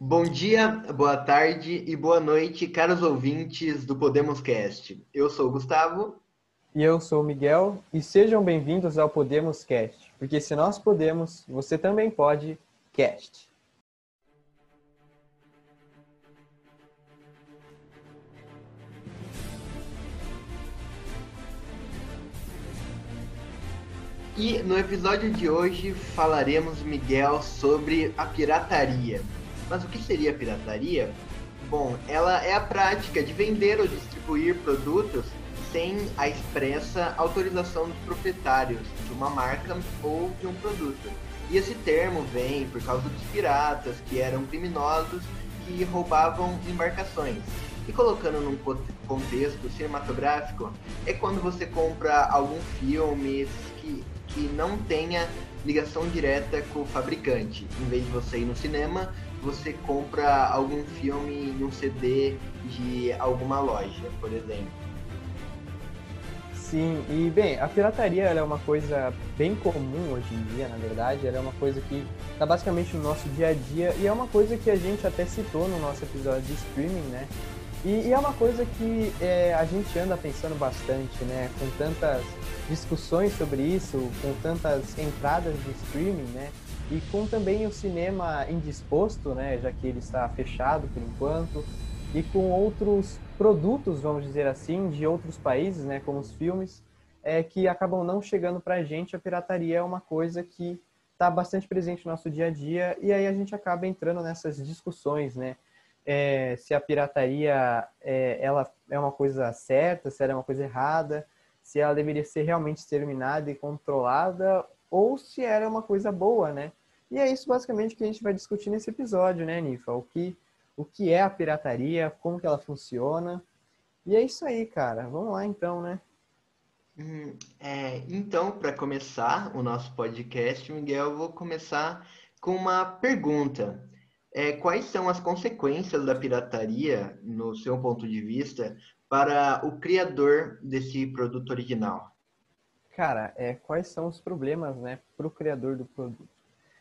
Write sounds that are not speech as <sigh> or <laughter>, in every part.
Bom dia, boa tarde e boa noite, caros ouvintes do Podemos Cast. Eu sou o Gustavo. E eu sou o Miguel. E sejam bem-vindos ao Podemos Cast. Porque se nós podemos, você também pode. Cast. E no episódio de hoje falaremos, Miguel, sobre a pirataria. Mas o que seria pirataria? Bom, ela é a prática de vender ou distribuir produtos sem a expressa autorização dos proprietários de uma marca ou de um produto. E esse termo vem por causa dos piratas, que eram criminosos que roubavam embarcações. E colocando num contexto cinematográfico, é quando você compra algum filme que, que não tenha ligação direta com o fabricante. Em vez de você ir no cinema, você compra algum filme em um CD de alguma loja, por exemplo. Sim, e bem, a pirataria é uma coisa bem comum hoje em dia, na verdade, ela é uma coisa que está basicamente no nosso dia a dia e é uma coisa que a gente até citou no nosso episódio de streaming, né? E, e é uma coisa que é, a gente anda pensando bastante, né? Com tantas discussões sobre isso, com tantas entradas de streaming, né? e com também o cinema indisposto, né, já que ele está fechado por enquanto, e com outros produtos, vamos dizer assim, de outros países, né, como os filmes, é, que acabam não chegando para a gente, a pirataria é uma coisa que está bastante presente no nosso dia a dia, e aí a gente acaba entrando nessas discussões, né, é, se a pirataria é, ela é uma coisa certa, se ela é uma coisa errada, se ela deveria ser realmente exterminada e controlada, ou se ela é uma coisa boa, né? E é isso basicamente que a gente vai discutir nesse episódio, né, Nifa? O que, o que é a pirataria, como que ela funciona. E é isso aí, cara. Vamos lá então, né? Hum, é, então, para começar o nosso podcast, Miguel, eu vou começar com uma pergunta. É, quais são as consequências da pirataria, no seu ponto de vista, para o criador desse produto original? Cara, é, quais são os problemas né, para o criador do produto?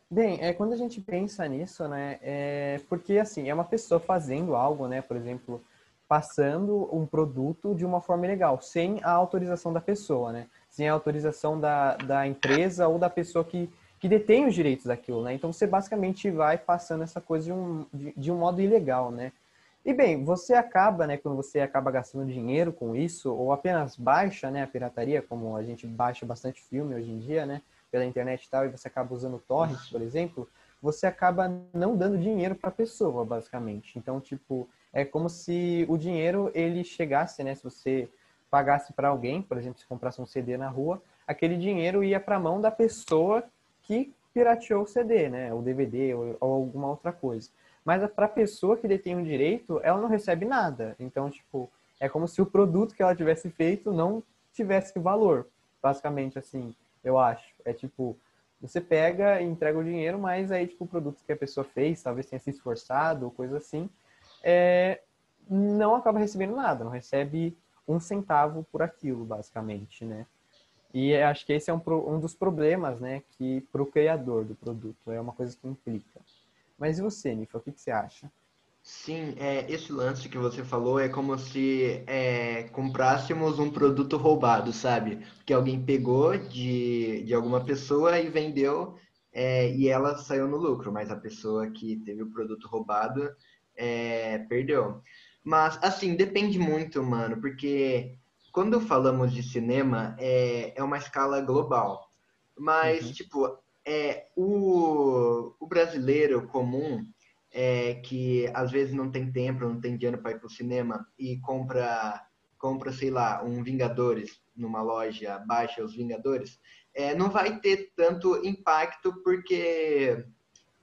Bem, é, quando a gente pensa nisso, né, é porque assim, é uma pessoa fazendo algo, né, por exemplo, passando um produto de uma forma ilegal, sem a autorização da pessoa, né, sem a autorização da, da empresa ou da pessoa que, que detém os direitos daquilo, né, então você basicamente vai passando essa coisa de um, de, de um modo ilegal, né. E bem, você acaba, né, quando você acaba gastando dinheiro com isso, ou apenas baixa, né, a pirataria, como a gente baixa bastante filme hoje em dia, né, pela internet e tal, e você acaba usando torrent, por exemplo, você acaba não dando dinheiro para a pessoa, basicamente. Então, tipo, é como se o dinheiro ele chegasse, né? Se você pagasse para alguém, por exemplo, se comprasse um CD na rua, aquele dinheiro ia para a mão da pessoa que pirateou o CD, né? O DVD ou, ou alguma outra coisa. Mas para a pessoa que detém o direito, ela não recebe nada. Então, tipo, é como se o produto que ela tivesse feito não tivesse valor, basicamente assim eu acho. É tipo, você pega e entrega o dinheiro, mas aí, tipo, o produto que a pessoa fez, talvez tenha se esforçado ou coisa assim, é, não acaba recebendo nada, não recebe um centavo por aquilo, basicamente, né? E acho que esse é um, um dos problemas, né, que para o criador do produto, é uma coisa que implica. Mas e você, Nifa, o que, que você acha? Sim, é, esse lance que você falou é como se é, comprássemos um produto roubado, sabe? Que alguém pegou de, de alguma pessoa e vendeu é, e ela saiu no lucro, mas a pessoa que teve o produto roubado é, perdeu. Mas, assim, depende muito, mano, porque quando falamos de cinema, é, é uma escala global. Mas, uhum. tipo, é, o, o brasileiro comum é, que às vezes não tem tempo, não tem dinheiro para ir para o cinema e compra, compra, sei lá, um Vingadores numa loja, baixa os Vingadores, é, não vai ter tanto impacto porque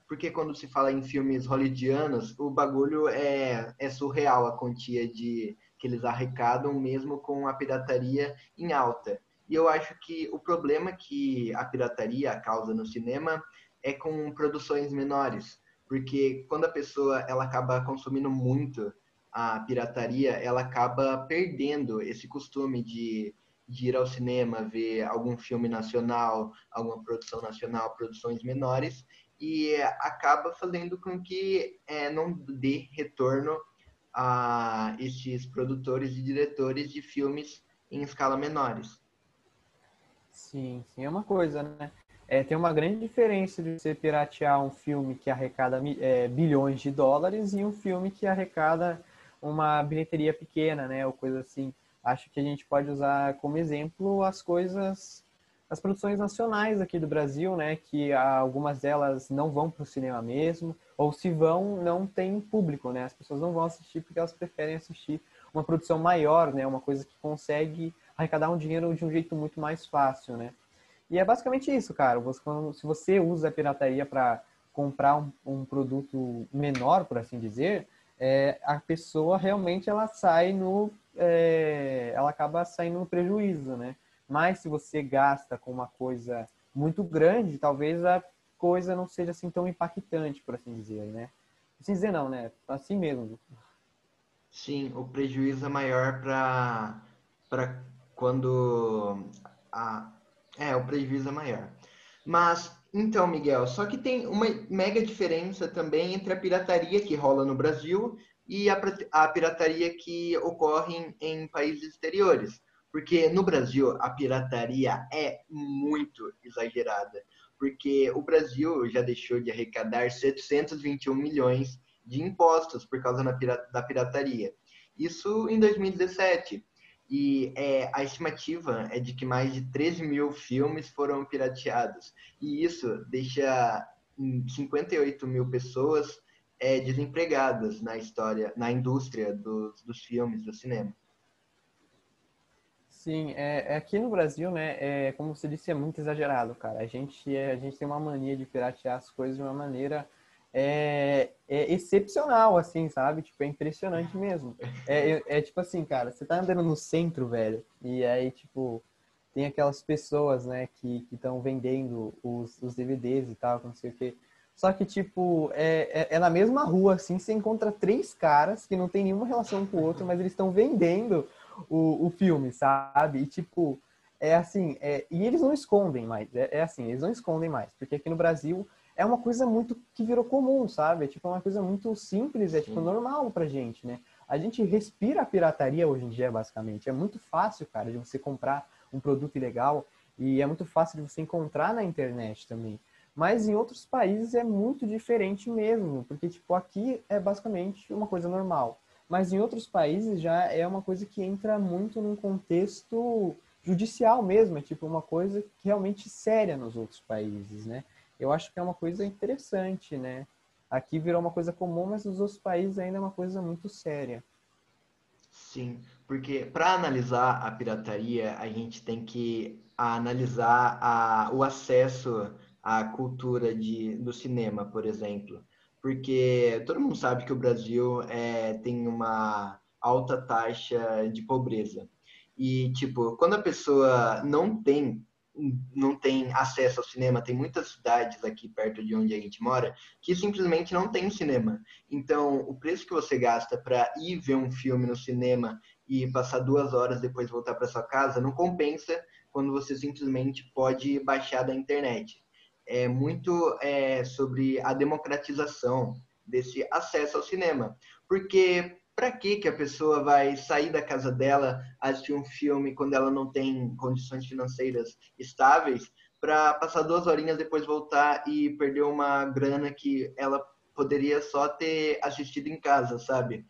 porque quando se fala em filmes hollywoodianos, o bagulho é, é surreal a quantia de que eles arrecadam mesmo com a pirataria em alta. E eu acho que o problema que a pirataria causa no cinema é com produções menores porque quando a pessoa ela acaba consumindo muito a pirataria, ela acaba perdendo esse costume de, de ir ao cinema, ver algum filme nacional, alguma produção nacional, produções menores, e acaba fazendo com que é, não dê retorno a esses produtores e diretores de filmes em escala menores. Sim, sim, é uma coisa, né? É, tem uma grande diferença de você piratear um filme que arrecada é, bilhões de dólares e um filme que arrecada uma bilheteria pequena, né? Ou coisa assim. Acho que a gente pode usar como exemplo as coisas, as produções nacionais aqui do Brasil, né? Que algumas delas não vão para o cinema mesmo, ou se vão, não tem público, né? As pessoas não vão assistir porque elas preferem assistir uma produção maior, né? Uma coisa que consegue arrecadar um dinheiro de um jeito muito mais fácil, né? E é basicamente isso, cara. Você, quando, se você usa a pirataria para comprar um, um, produto menor, por assim dizer, é, a pessoa realmente ela sai no, é, ela acaba saindo no prejuízo, né? Mas se você gasta com uma coisa muito grande, talvez a coisa não seja assim tão impactante, por assim dizer, né? Assim dizer não, né? Assim mesmo. Sim, o prejuízo é maior para para quando a é, o prejuízo é maior. Mas, então, Miguel, só que tem uma mega diferença também entre a pirataria que rola no Brasil e a, a pirataria que ocorre em, em países exteriores. Porque no Brasil a pirataria é muito exagerada. Porque o Brasil já deixou de arrecadar 721 milhões de impostos por causa da pirataria. Isso em 2017. E é, a estimativa é de que mais de 13 mil filmes foram pirateados. E isso deixa 58 mil pessoas é, desempregadas na história, na indústria dos, dos filmes, do cinema. Sim, é, é, aqui no Brasil, né, é, como você disse, é muito exagerado, cara. A gente, é, a gente tem uma mania de piratear as coisas de uma maneira é, é excepcional, assim, sabe? Tipo, é impressionante mesmo. É, é, tipo assim, cara, você tá andando no centro, velho, e aí, tipo, tem aquelas pessoas, né, que estão vendendo os, os DVDs e tal, não sei o quê. Só que, tipo, é, é, é, na mesma rua, assim, você encontra três caras que não tem nenhuma relação com o outro, mas eles estão vendendo o, o filme, sabe? E, tipo, é assim, é, e eles não escondem mais, é, é assim, eles não escondem mais, porque aqui no Brasil é uma coisa muito que virou comum, sabe? É tipo uma coisa muito simples, é tipo Sim. normal pra gente, né? A gente respira a pirataria hoje em dia, basicamente. É muito fácil, cara, de você comprar um produto ilegal e é muito fácil de você encontrar na internet também. Mas em outros países é muito diferente mesmo, porque tipo aqui é basicamente uma coisa normal. Mas em outros países já é uma coisa que entra muito num contexto judicial mesmo, é tipo uma coisa realmente séria nos outros países, né? eu acho que é uma coisa interessante, né? Aqui virou uma coisa comum, mas nos outros países ainda é uma coisa muito séria. Sim, porque para analisar a pirataria, a gente tem que analisar a, o acesso à cultura de, do cinema, por exemplo. Porque todo mundo sabe que o Brasil é, tem uma alta taxa de pobreza. E, tipo, quando a pessoa não tem não tem acesso ao cinema. Tem muitas cidades aqui perto de onde a gente mora que simplesmente não tem cinema. Então, o preço que você gasta para ir ver um filme no cinema e passar duas horas depois voltar para sua casa não compensa quando você simplesmente pode baixar da internet. É muito é, sobre a democratização desse acesso ao cinema, porque para que que a pessoa vai sair da casa dela, assistir um filme quando ela não tem condições financeiras estáveis, para passar duas horinhas depois voltar e perder uma grana que ela poderia só ter assistido em casa, sabe?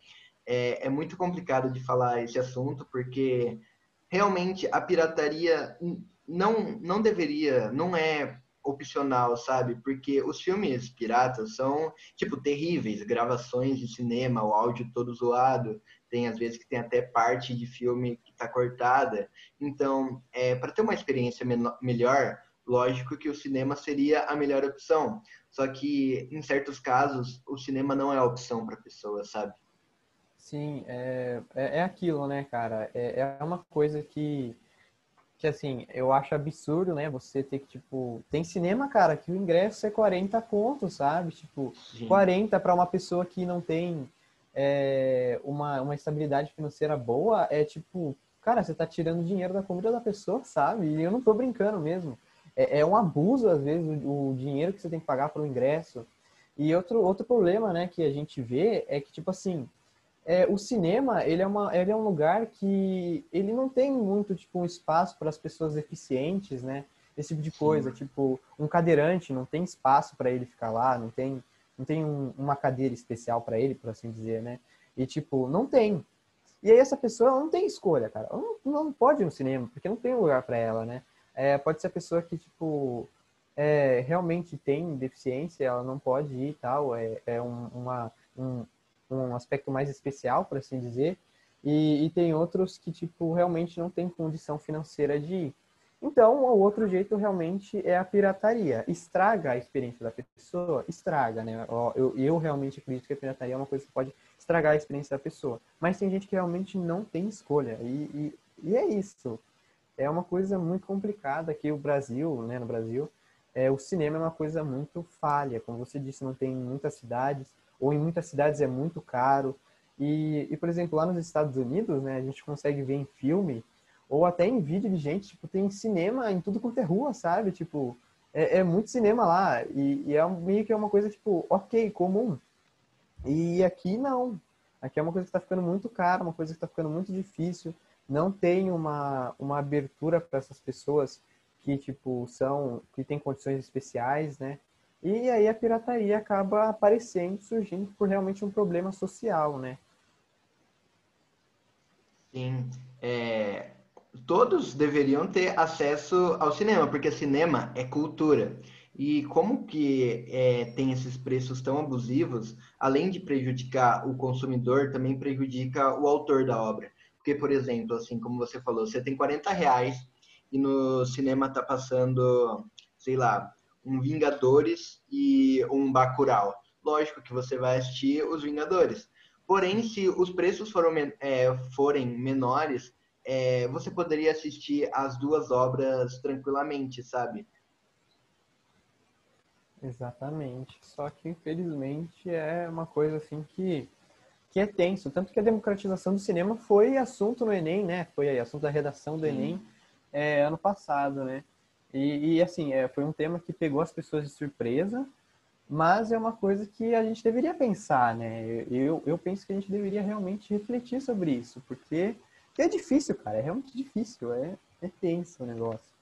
É, é muito complicado de falar esse assunto porque realmente a pirataria não não deveria, não é opcional, sabe? Porque os filmes piratas são, tipo, terríveis, gravações de cinema, o áudio todo zoado, tem às vezes que tem até parte de filme que tá cortada. Então, é, para ter uma experiência melhor, lógico que o cinema seria a melhor opção. Só que, em certos casos, o cinema não é a opção para pessoa, sabe? Sim, é, é, é aquilo, né, cara? É, é uma coisa que que assim, eu acho absurdo, né? Você ter que, tipo, tem cinema, cara, que o ingresso é 40 contos, sabe? Tipo, Sim. 40 para uma pessoa que não tem é, uma, uma estabilidade financeira boa, é tipo, cara, você tá tirando dinheiro da comida da pessoa, sabe? E eu não tô brincando mesmo. é, é um abuso, às vezes, o, o, dinheiro que você tem que pagar para o ingresso. E outro, outro problema, né, que a gente vê é que, tipo assim, é, o cinema, ele é, uma, ele é um lugar que ele não tem muito, tipo, um espaço para as pessoas deficientes, né? Esse tipo de coisa, Sim. tipo, um cadeirante não tem espaço para ele ficar lá, não tem, não tem um, uma cadeira especial para ele, por assim dizer, né? E, tipo, não tem. E aí essa pessoa não tem escolha, cara. Ela não, não pode ir no cinema, porque não tem lugar para ela, né? É, pode ser a pessoa que, tipo, é, realmente tem deficiência, ela não pode ir e tal, é, é um, uma, um, um aspecto mais especial, por assim dizer, e, e, tem outros que, tipo, realmente não tem condição financeira de ir. Então, o outro jeito realmente é a pirataria. Estraga a experiência da pessoa? Estraga, né? Eu, eu realmente acredito que a pirataria é uma coisa que pode estragar a experiência da pessoa. Mas tem gente que realmente não tem escolha. E, e, e é isso. É uma coisa muito complicada que o Brasil, né, no Brasil, é, o cinema é uma coisa muito falha. Como você disse, não tem muitas cidades ou em muitas cidades é muito caro. E, e, por exemplo, lá nos Estados Unidos, né, a gente consegue ver em filme ou até em vídeo de gente, tipo, tem cinema em tudo quanto é rua, sabe? Tipo, é, é muito cinema lá e, e, é meio que é uma coisa, tipo, ok, comum. E aqui não. Aqui é uma coisa que está ficando muito cara, uma coisa que está ficando muito difícil. Não tem uma, uma abertura para essas pessoas que, tipo, são, que têm condições especiais, né? E aí a pirataria acaba aparecendo, surgindo por realmente um problema social, né? Sim. É, todos deveriam ter acesso ao cinema, porque cinema é cultura. E como que é, tem esses preços tão abusivos, além de prejudicar o consumidor, também prejudica o autor da obra. Porque, por exemplo, assim como você falou, você tem 40 reais e no cinema tá passando, sei lá, um Vingadores e um Bacurau. Lógico que você vai assistir os Vingadores. Porém, se os preços foram, é, forem menores, é, você poderia assistir as duas obras tranquilamente, sabe? Exatamente. Só que, infelizmente, é uma coisa assim que, que é tenso. Tanto que a democratização do cinema foi assunto no Enem, né? Foi assunto da redação do Enem é, ano passado, né? E, e assim, é, foi um tema que pegou as pessoas de surpresa, mas é uma coisa que a gente deveria pensar, né? Eu, eu penso que a gente deveria realmente refletir sobre isso, porque é difícil, cara, é realmente difícil, é, é tenso o negócio.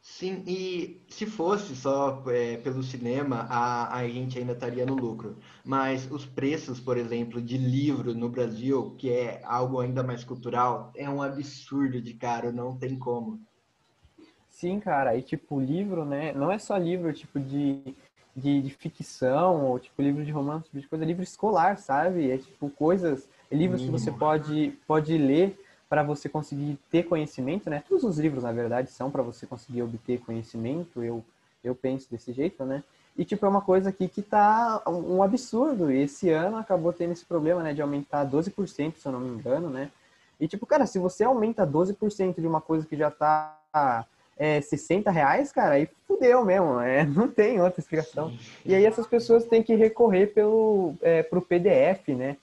Sim, e se fosse só é, pelo cinema, a, a gente ainda estaria no lucro. Mas os preços, por exemplo, de livro no Brasil, que é algo ainda mais cultural, é um absurdo de caro, não tem como. Sim, cara, e tipo, livro, né? Não é só livro tipo de, de, de ficção ou tipo livro de romance, tipo de coisa, é livro escolar, sabe? É tipo coisas, é livros que você pode, pode ler para você conseguir ter conhecimento, né? Todos os livros, na verdade, são para você conseguir obter conhecimento, eu, eu penso desse jeito, né? E, tipo, é uma coisa aqui que tá um absurdo. E esse ano acabou tendo esse problema, né? De aumentar 12%, se eu não me engano, né? E, tipo, cara, se você aumenta 12% de uma coisa que já tá é, 60 reais, cara, aí fudeu mesmo, é, <laughs> não tem outra explicação. E aí essas pessoas têm que recorrer pelo, é, pro PDF, né,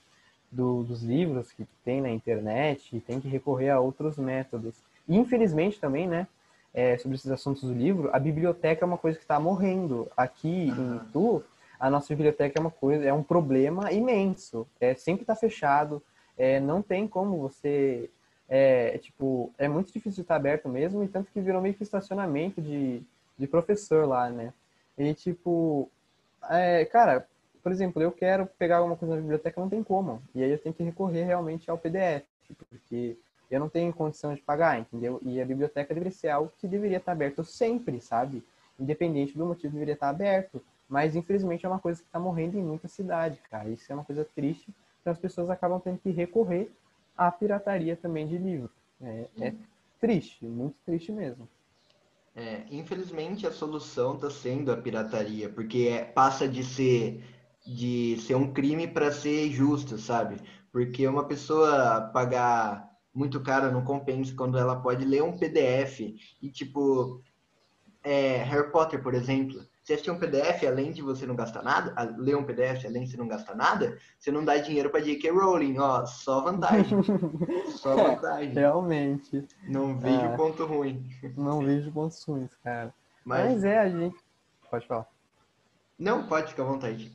do, dos livros que tem na internet, e tem que recorrer a outros métodos. E, infelizmente também, né, é, sobre esses assuntos do livro, a biblioteca é uma coisa que está morrendo. Aqui uhum. em Itu, a nossa biblioteca é uma coisa, é um problema imenso. É, sempre está fechado, é, não tem como você é, tipo, é muito difícil estar aberto mesmo, e tanto que virou meio que estacionamento de, de professor lá, né? E, tipo, é, cara, por exemplo, eu quero pegar alguma coisa na biblioteca, não tem como. E aí eu tenho que recorrer realmente ao PDF, porque eu não tenho condição de pagar, entendeu? E a biblioteca deveria ser algo que deveria estar aberto sempre, sabe? Independente do motivo, deveria estar aberto. Mas, infelizmente, é uma coisa que está morrendo em muita cidade, cara. Isso é uma coisa triste, então as pessoas acabam tendo que recorrer a pirataria também de livro. É, é triste, muito triste mesmo. É, infelizmente a solução está sendo a pirataria, porque é, passa de ser de ser um crime para ser justo, sabe? Porque uma pessoa pagar muito caro não compensa quando ela pode ler um PDF e tipo é, Harry Potter, por exemplo, você assistir um PDF, além de você não gastar nada, ler um PDF, além de você não gastar nada, você não dá dinheiro para J.K. Rowling, ó, só vantagem. <laughs> só vantagem. Realmente. Não vejo é, ponto ruim. Não vejo pontos ruins, cara. Mas... Mas é, a gente. Pode falar. Não, pode ficar à vontade.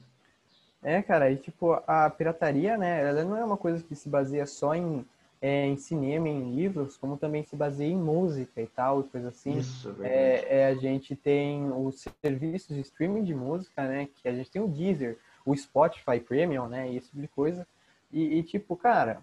É, cara, e tipo, a pirataria, né, ela não é uma coisa que se baseia só em, é, em cinema, em livros, como também se baseia em música e tal, e coisa assim. Isso, é, é, a gente tem os serviços de streaming de música, né, que a gente tem o Deezer, o Spotify Premium, né, e esse tipo de coisa. E, e, tipo, cara,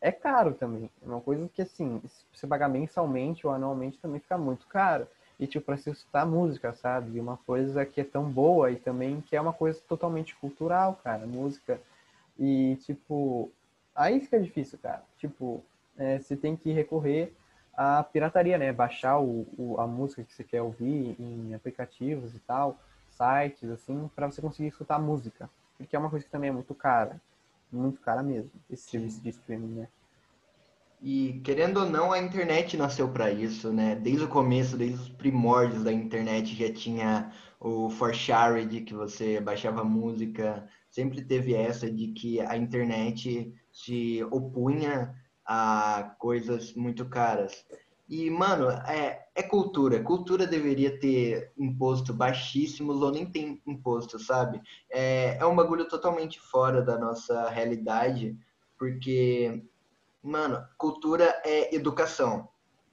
é caro também. É uma coisa que, assim, se você pagar mensalmente ou anualmente também fica muito caro e tipo para se escutar música, sabe? Uma coisa que é tão boa e também que é uma coisa totalmente cultural, cara, música. E tipo, aí fica difícil, cara. Tipo, é, você tem que recorrer à pirataria, né? Baixar o, o, a música que você quer ouvir em aplicativos e tal, sites assim, para você conseguir escutar música, porque é uma coisa que também é muito cara, muito cara mesmo, esse serviço de streaming, né? E querendo ou não, a internet nasceu para isso, né? Desde o começo, desde os primórdios da internet já tinha o For Shared, que você baixava música. Sempre teve essa de que a internet se opunha a coisas muito caras. E, mano, é, é cultura. Cultura deveria ter imposto baixíssimos ou nem tem imposto, sabe? É, é um bagulho totalmente fora da nossa realidade, porque Mano, cultura é educação.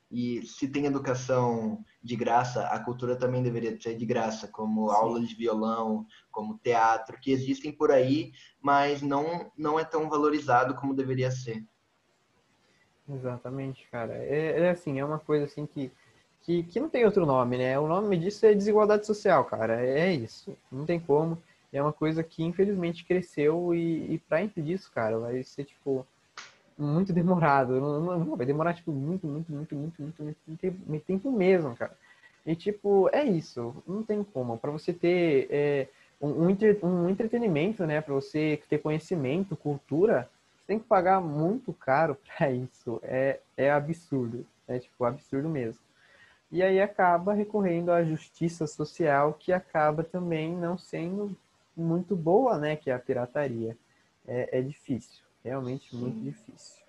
E se tem educação de graça, a cultura também deveria ser de graça, como Sim. aulas de violão, como teatro, que existem por aí, mas não, não é tão valorizado como deveria ser. Exatamente, cara. É, é assim, é uma coisa assim que, que, que não tem outro nome, né? O nome disso é desigualdade social, cara. É isso. Não tem como. É uma coisa que infelizmente cresceu e, e para impedir isso, cara, vai ser tipo muito demorado. Não, não, vai demorar, tipo, muito, muito, muito, muito, muito, muito, tempo mesmo, cara. E, tipo, é isso. Não tem como. Para você ter é, um, um, entre, um, entretenimento, né? Para você ter conhecimento, cultura, você tem que pagar muito caro <laughs> para isso. É, é absurdo. É, tipo, absurdo mesmo. E aí acaba recorrendo à justiça social, que acaba também não sendo muito boa, né? Que é a pirataria. é, é difícil. Realmente muito difícil.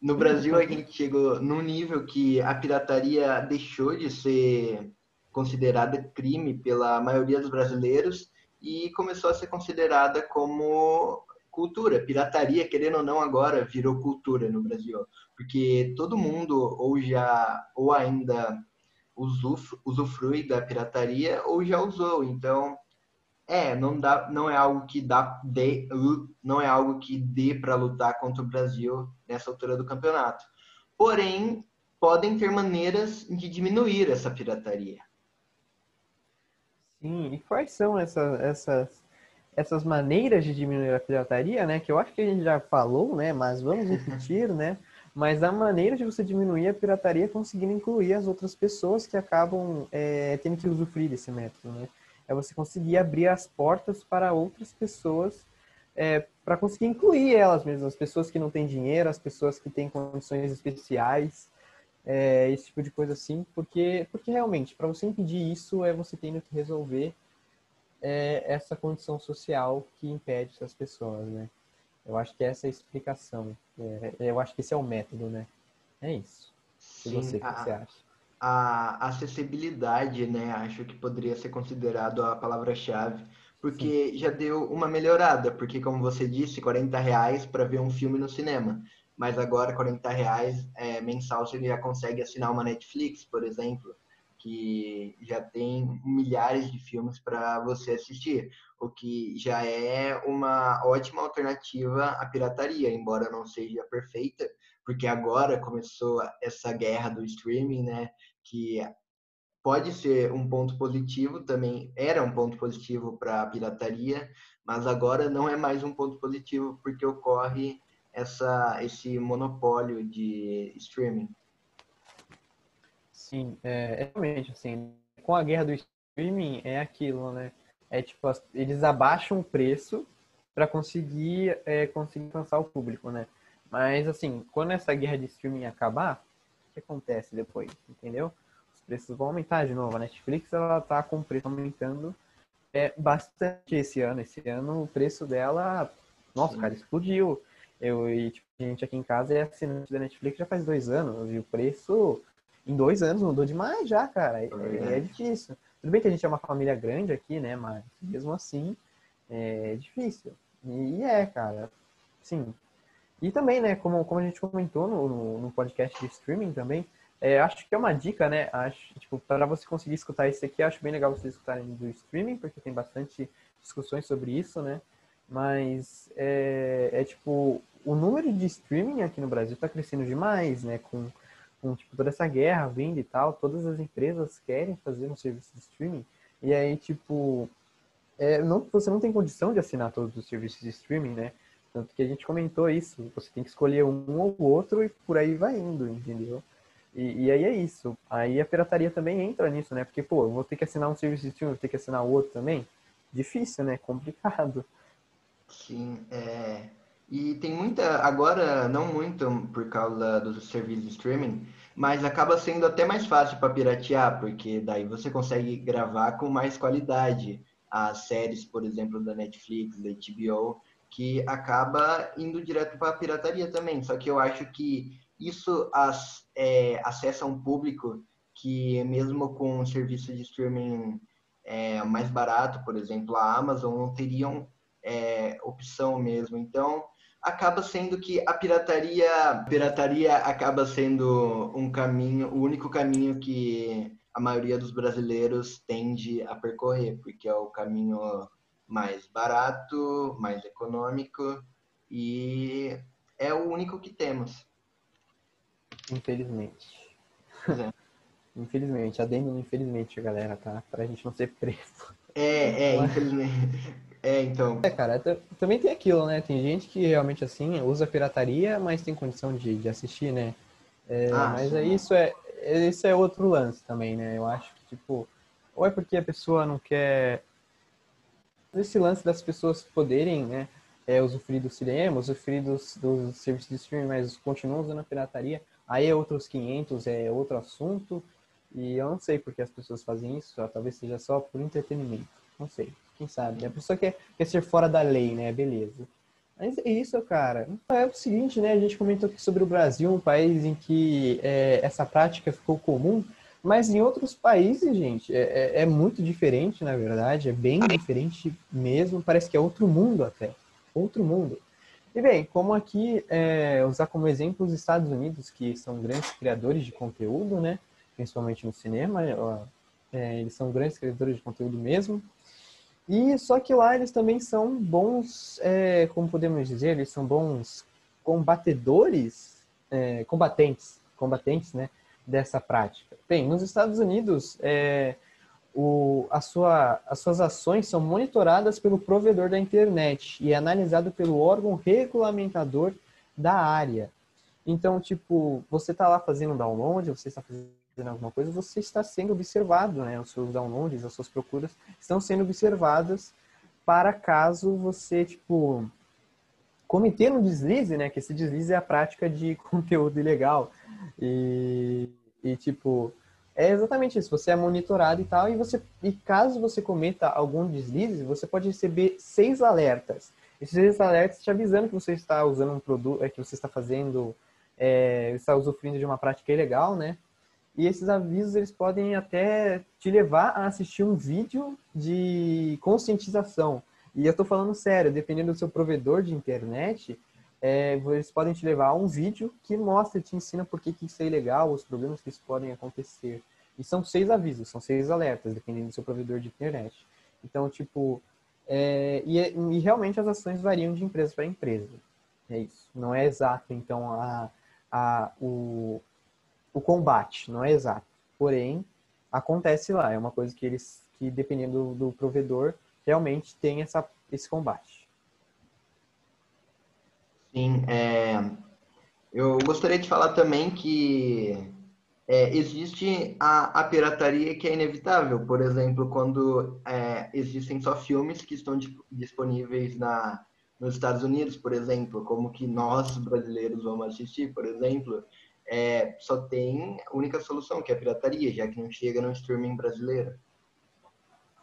No Brasil, a gente chegou num nível que a pirataria deixou de ser considerada crime pela maioria dos brasileiros e começou a ser considerada como cultura. Pirataria, querendo ou não, agora virou cultura no Brasil, porque todo mundo ou já ou ainda usufrui da pirataria ou já usou. Então, é, não dá, não é algo que dá de, não é algo que dê para lutar contra o Brasil nessa altura do campeonato. Porém, podem ter maneiras de diminuir essa pirataria. Sim, e quais são essas, essas, essas maneiras de diminuir a pirataria, né? Que eu acho que a gente já falou, né? Mas vamos repetir, né? Mas a maneira de você diminuir a pirataria é conseguindo incluir as outras pessoas que acabam é, tendo que usufruir desse método, né? É você conseguir abrir as portas para outras pessoas, é, para conseguir incluir elas mesmas, as pessoas que não têm dinheiro, as pessoas que têm condições especiais, é, esse tipo de coisa assim, porque, porque realmente, para você impedir isso, é você tendo que resolver é, essa condição social que impede essas pessoas, né? Eu acho que essa é a explicação. É, eu acho que esse é o método, né? É isso. Sim, e você, o que você acha? A acessibilidade, né? Acho que poderia ser considerado a palavra-chave, porque Sim. já deu uma melhorada, porque como você disse, 40 reais para ver um filme no cinema, mas agora 40 reais é, mensal você já consegue assinar uma Netflix, por exemplo, que já tem milhares de filmes para você assistir, o que já é uma ótima alternativa à pirataria, embora não seja perfeita, porque agora começou essa guerra do streaming, né? Que pode ser um ponto positivo, também era um ponto positivo para a pirataria, mas agora não é mais um ponto positivo porque ocorre essa, esse monopólio de streaming. Sim, é, realmente, assim, com a guerra do streaming é aquilo, né? É tipo, eles abaixam o preço para conseguir, é, conseguir alcançar o público, né? Mas, assim, quando essa guerra de streaming acabar, que acontece depois, entendeu? Os preços vão aumentar de novo. A Netflix ela tá com o preço aumentando é, bastante esse ano. Esse ano o preço dela, nossa, Sim. cara, explodiu. Eu e tipo, a gente aqui em casa é assinante da Netflix já faz dois anos e o preço em dois anos mudou demais já, cara. É, é, é difícil. Tudo bem que a gente é uma família grande aqui, né? Mas mesmo assim é difícil. E é, cara. Sim. E também, né, como, como a gente comentou no, no, podcast de streaming também, é, acho que é uma dica, né? Acho, tipo, para você conseguir escutar isso aqui, acho bem legal vocês escutarem do streaming, porque tem bastante discussões sobre isso, né? Mas é, é tipo, o número de streaming aqui no Brasil está crescendo demais, né? Com, com tipo, toda essa guerra vindo e tal, todas as empresas querem fazer um serviço de streaming. E aí, tipo, é, não, você não tem condição de assinar todos os serviços de streaming, né? Tanto que a gente comentou isso. Você tem que escolher um ou outro e por aí vai indo, entendeu? E, e, aí é isso. Aí a pirataria também entra nisso, né? Porque, pô, eu vou ter que assinar um serviço de streaming, vou ter que assinar outro também. Difícil, né? Complicado. Sim, é. E tem muita, agora não muito por causa dos serviços de streaming, mas acaba sendo até mais fácil para piratear, porque daí você consegue gravar com mais qualidade as séries, por exemplo, da Netflix, da HBO, que acaba indo direto para a pirataria também. Só que eu acho que isso as, é, acessa um público que mesmo com um serviço de streaming é, mais barato, por exemplo, a Amazon, não teriam é, opção mesmo. Então, acaba sendo que a pirataria, pirataria acaba sendo um caminho, o único caminho que a maioria dos brasileiros tende a percorrer, porque é o caminho mais barato, mais econômico e é o único que temos. Infelizmente. É. <laughs> Infelizmente, adendo infelizmente, galera, tá? Pra gente não ser preso. É, é, infelizmente. É, então. É, cara, também tem aquilo, né? Tem gente que realmente, assim, usa pirataria, mas tem condição de, de assistir, né? É, ah, mas sim. aí isso é, isso é outro lance também, né? Eu acho que, tipo, ou é porque a pessoa não quer. Esse lance das pessoas poderem, né? É, usufruir do cinema, usufruir dos, dos serviços de streaming, mas continuam usando a pirataria. Aí é outros 500, é outro assunto. E eu não sei porque as pessoas fazem isso, talvez seja só por entretenimento. Não sei. Quem sabe? A pessoa quer, quer ser fora da lei, né? Beleza. Mas é isso, cara. É o seguinte, né? A gente comentou aqui sobre o Brasil, um país em que é, essa prática ficou comum, mas em outros países, gente, é, é, é, muito diferente, na verdade. É bem diferente mesmo. Parece que é outro mundo até. Outro mundo. E bem, como aqui, é, usar como exemplo os Estados Unidos, que são grandes criadores de conteúdo, né? Principalmente no cinema. É, eles são grandes criadores de conteúdo mesmo. E só que lá eles também são bons, é, como podemos dizer, eles são bons combatedores, é, combatentes, combatentes, né, dessa prática. Bem, nos Estados Unidos, é, o, a sua, as suas ações são monitoradas pelo provedor da internet e é analisado pelo órgão regulamentador da área. Então, tipo, você está lá fazendo download, você está fazendo alguma coisa, você está sendo observado, né? Os seus downloads, as suas procuras estão sendo observadas para caso você, tipo, cometer um deslize, né? Que esse deslize é a prática de <laughs> conteúdo ilegal. E, e tipo, é exatamente isso. Você é monitorado e tal, e você, e caso você cometa algum deslize, você pode receber seis alertas. Esses seis alertas te avisando que você está usando um produto, é, que você está fazendo, é, está usufruindo de uma prática ilegal, né? E esses avisos eles podem até te levar a assistir um vídeo de conscientização. E eu estou falando sério, dependendo do seu provedor de internet, é, eles podem te levar a um vídeo que mostra, te ensina por que, que isso é ilegal, os problemas que isso podem acontecer. E são seis avisos, são seis alertas, dependendo do seu provedor de internet. Então, tipo, é, e, e, realmente as ações variam de empresa para empresa. É isso. Não é exato, então, a, a, o, o combate, não é exato. Porém, acontece lá, é uma coisa que eles, que dependendo do, do provedor, realmente tem essa, esse combate. Sim, é, eu gostaria de falar também que é, existe a, a, pirataria que é inevitável. Por exemplo, quando é, existem só filmes que estão disponíveis na, nos Estados Unidos, por exemplo, como que nós brasileiros vamos assistir, por exemplo, é, só tem a única solução, que é a pirataria, já que não chega no streaming brasileiro.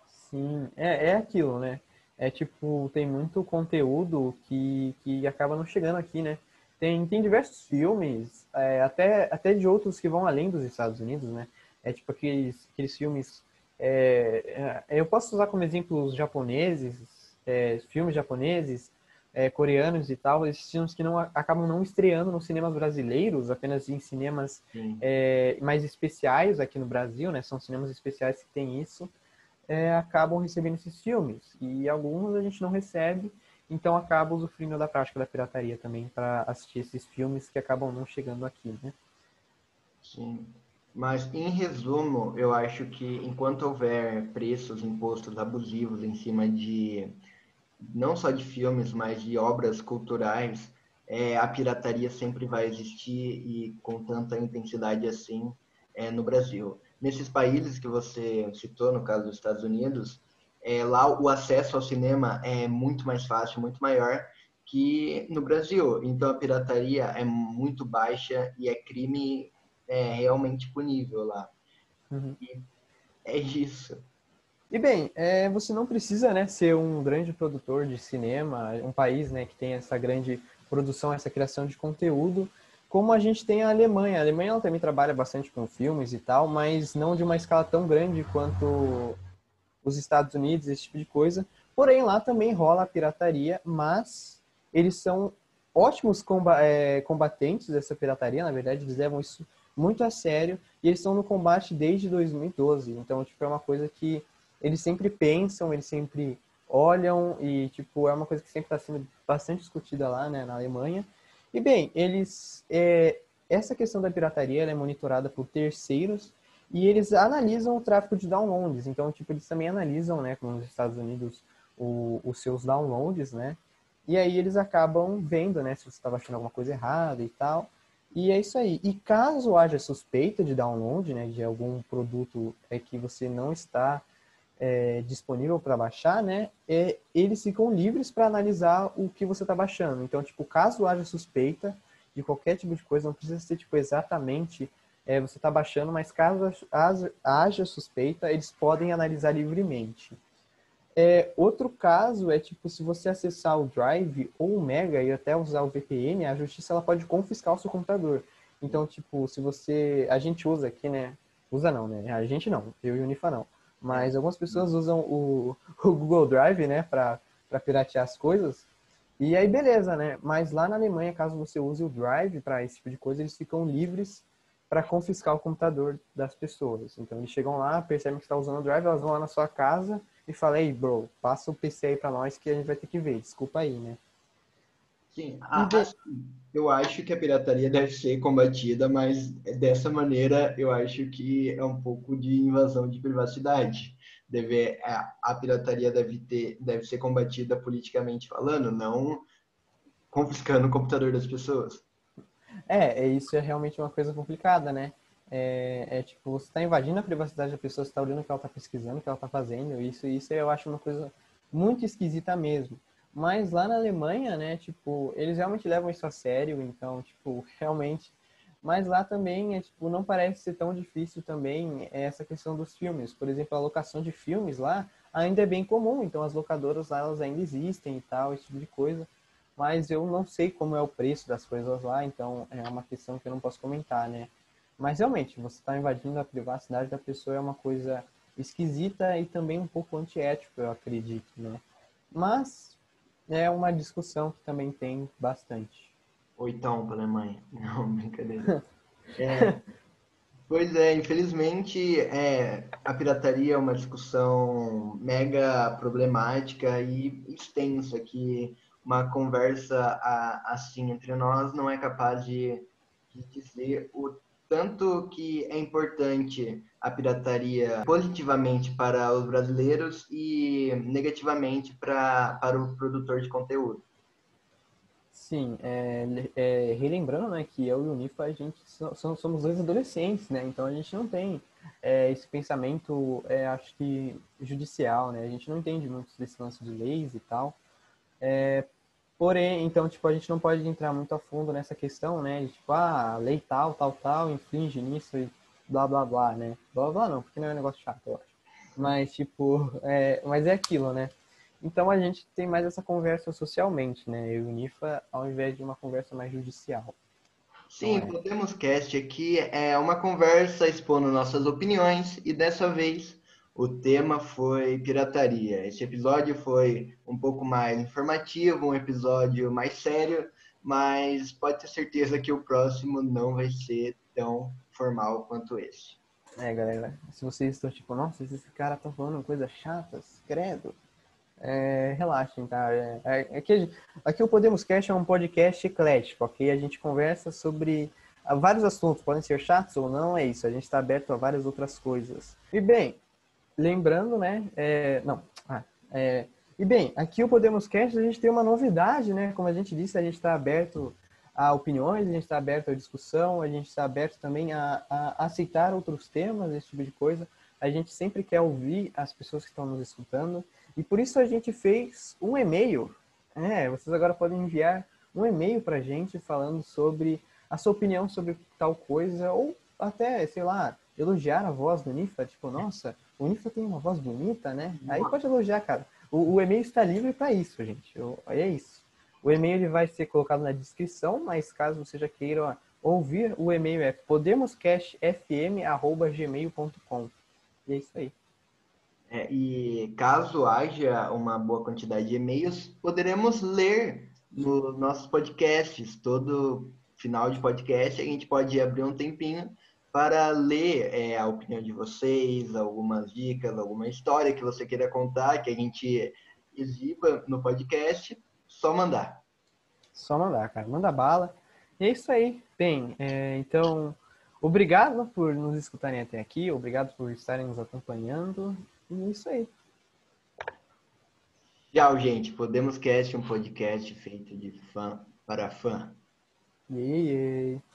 Sim, é, é aquilo, né? É tipo, tem muito conteúdo que, que acaba não chegando aqui, né? Tem, tem diversos filmes, é, até, até de outros que vão além dos Estados Unidos, né? É tipo aqueles, aqueles filmes É, é, eu posso usar como exemplo os japoneses, é, filmes japoneses, é, coreanos e tal, esses filmes que não acabam não estreando nos cinemas brasileiros, apenas em cinemas mais especiais aqui no Brasil, né? São cinemas especiais que tem isso, é, acabam recebendo esses filmes. E alguns a gente não recebe, então acaba usufruindo da prática da pirataria também para assistir esses filmes que acabam não chegando aqui, né? Sim. Mas, em resumo, eu acho que enquanto houver preços, impostos abusivos em cima de não só de filmes, mas de obras culturais, é, a pirataria sempre vai existir e com tanta intensidade assim é, no Brasil. Nesses países que você citou, no caso dos Estados Unidos, é, lá o acesso ao cinema é muito mais fácil, muito maior que no Brasil. Então a pirataria é muito baixa e é crime é, realmente punível lá. Uhum. é isso. E bem, é, você não precisa né, ser um grande produtor de cinema, um país né, que tem essa grande produção, essa criação de conteúdo, como a gente tem a Alemanha. A Alemanha ela também trabalha bastante com filmes e tal, mas não de uma escala tão grande quanto os Estados Unidos, esse tipo de coisa. Porém, lá também rola a pirataria, mas eles são ótimos é, combatentes dessa pirataria, na verdade, eles levam isso muito a sério e eles estão no combate desde 2012. Então, tipo, é uma coisa que eles sempre pensam, eles sempre olham e, tipo, é uma coisa que sempre está sendo bastante discutida lá, né, na Alemanha. E, bem, eles... É, essa questão da pirataria é monitorada por terceiros e eles analisam o tráfego de downloads. Então, tipo, eles também analisam, né, como nos Estados Unidos, o, os seus downloads, né? E aí eles acabam vendo, né, se você está baixando alguma coisa errada e tal. E é isso aí. E caso haja suspeita de download, né, de algum produto é que você não está é, disponível para baixar, né, é, eles ficam livres para analisar o que você está baixando. Então, tipo, caso haja suspeita de qualquer tipo de coisa, não precisa ser tipo exatamente é, você está baixando, mas caso haja suspeita, eles podem analisar livremente. É, outro caso é tipo se você acessar o Drive ou o Mega e até usar o VPN, a justiça ela pode confiscar o seu computador. Então, tipo, se você. A gente usa aqui, né? Usa não, né? A gente não, eu e o Unifa não. Mas algumas pessoas usam o, <laughs> o Google Drive, né, para piratear as coisas. E aí, beleza, né? Mas lá na Alemanha, caso você use o Drive para esse tipo de coisa, eles ficam livres para confiscar o computador das pessoas. Então, eles chegam lá, percebem que está usando o Drive, elas vão lá na sua casa e falam: Ei, bro, passa o PC aí para nós que a gente vai ter que ver. Desculpa aí, né? Sim, a, de... assim, eu acho que a pirataria deve ser combatida, mas dessa maneira eu acho que é um pouco de invasão de privacidade. Deve, a, é, a pirataria deve, ter, deve ser combatida politicamente falando, não confiscando o computador das pessoas. É, é isso é realmente uma coisa complicada, né? É, é tipo, você está invadindo a privacidade da pessoa, você está olhando o que ela está pesquisando, o que ela está fazendo, isso, isso eu acho uma coisa muito esquisita mesmo. Mas lá na Alemanha, né, tipo, eles realmente levam isso a sério, então, tipo, <laughs> realmente. Mas lá também, é, tipo, não parece ser tão difícil também essa questão dos filmes. Por exemplo, a locação de filmes lá ainda é bem comum, então as locadoras lá, elas ainda existem e tal, esse tipo de coisa. Mas eu não sei como é o preço das coisas lá, então é uma questão que eu não posso comentar, né? Mas realmente, você está invadindo a privacidade da pessoa é uma coisa esquisita e também um pouco antiético, eu acredito, né? Mas é uma discussão que também tem bastante. Oitão para a Alemanha. <laughs> Não, brincadeira. <laughs> É, pois é, infelizmente é, a pirataria é uma discussão mega problemática e extensa que uma conversa assim entre nós não é capaz de, de dizer o tanto que é importante a pirataria positivamente para os brasileiros e negativamente para, para o produtor de conteúdo. Sim, é, é, relembrando né, que eu e o Nifa, a gente somos, somos dois adolescentes, né? Então a gente não tem é, esse pensamento, é, acho que judicial, né? A gente não entende muito desse lance de leis e tal. Porém, então, tipo, a gente não pode entrar muito a fundo nessa questão, né? De, tipo, ah, lei tal, tal, tal, infringe nisso e blá, blá, blá, né? Blá, blá não, porque não é um negócio chato, eu acho. Mas, tipo, é, mas é aquilo, né? Então a gente tem mais essa conversa socialmente, né? Eu e o Nifa, ao invés de uma conversa mais judicial. Sim, então, é... Podemos Cast aqui é uma conversa expondo nossas opiniões e dessa vez o tema foi pirataria. Esse episódio foi um pouco mais informativo, um episódio mais sério, mas pode ter certeza que o próximo não vai ser tão formal quanto esse. É, galera, se vocês estão tipo, nossa, esse cara tá falando coisas chatas, credo, é, relaxem, tá? É, é, aqui, aqui o Podemos Cast é um podcast eclético, ok? A gente conversa sobre vários assuntos, podem ser chatos ou não, é isso, a gente está aberto a várias outras coisas. E bem, lembrando, né, é, não, ah, é, e bem, aqui o Podemos Cast a gente tem uma novidade, né, como a gente disse, a gente está aberto a opiniões, a gente está aberto à discussão, a gente está aberto também a, a, aceitar outros temas, esse tipo de coisa. A gente sempre quer ouvir as pessoas que estão nos escutando e por isso a gente fez um e-mail. É, vocês agora podem enviar um e-mail para a gente falando sobre a sua opinião sobre tal coisa, ou até, sei lá, elogiar a voz do Nifa, tipo, nossa, o Nifa tem uma voz bonita, né? Aí pode elogiar, cara. O, o e-mail está livre para isso, gente. é isso. O e-mail ele vai ser colocado na descrição, mas caso você já queira ouvir, o e-mail é podemoscastfm.gmail.com. E é isso aí. É, e caso haja uma boa quantidade de e-mails, poderemos ler nos nossos podcasts. Todo final de podcast a gente pode abrir um tempinho para ler é, a opinião de vocês, algumas dicas, alguma história que você queira contar, que a gente exiba no podcast. Só mandar. Só mandar, cara. Manda bala. E é isso aí. Bem, é, então, obrigado por nos escutarem até aqui. Obrigado por estarem nos acompanhando. E é isso aí. Tchau, gente. Podemos Cast, um podcast feito de fã para fã. Yay, yay.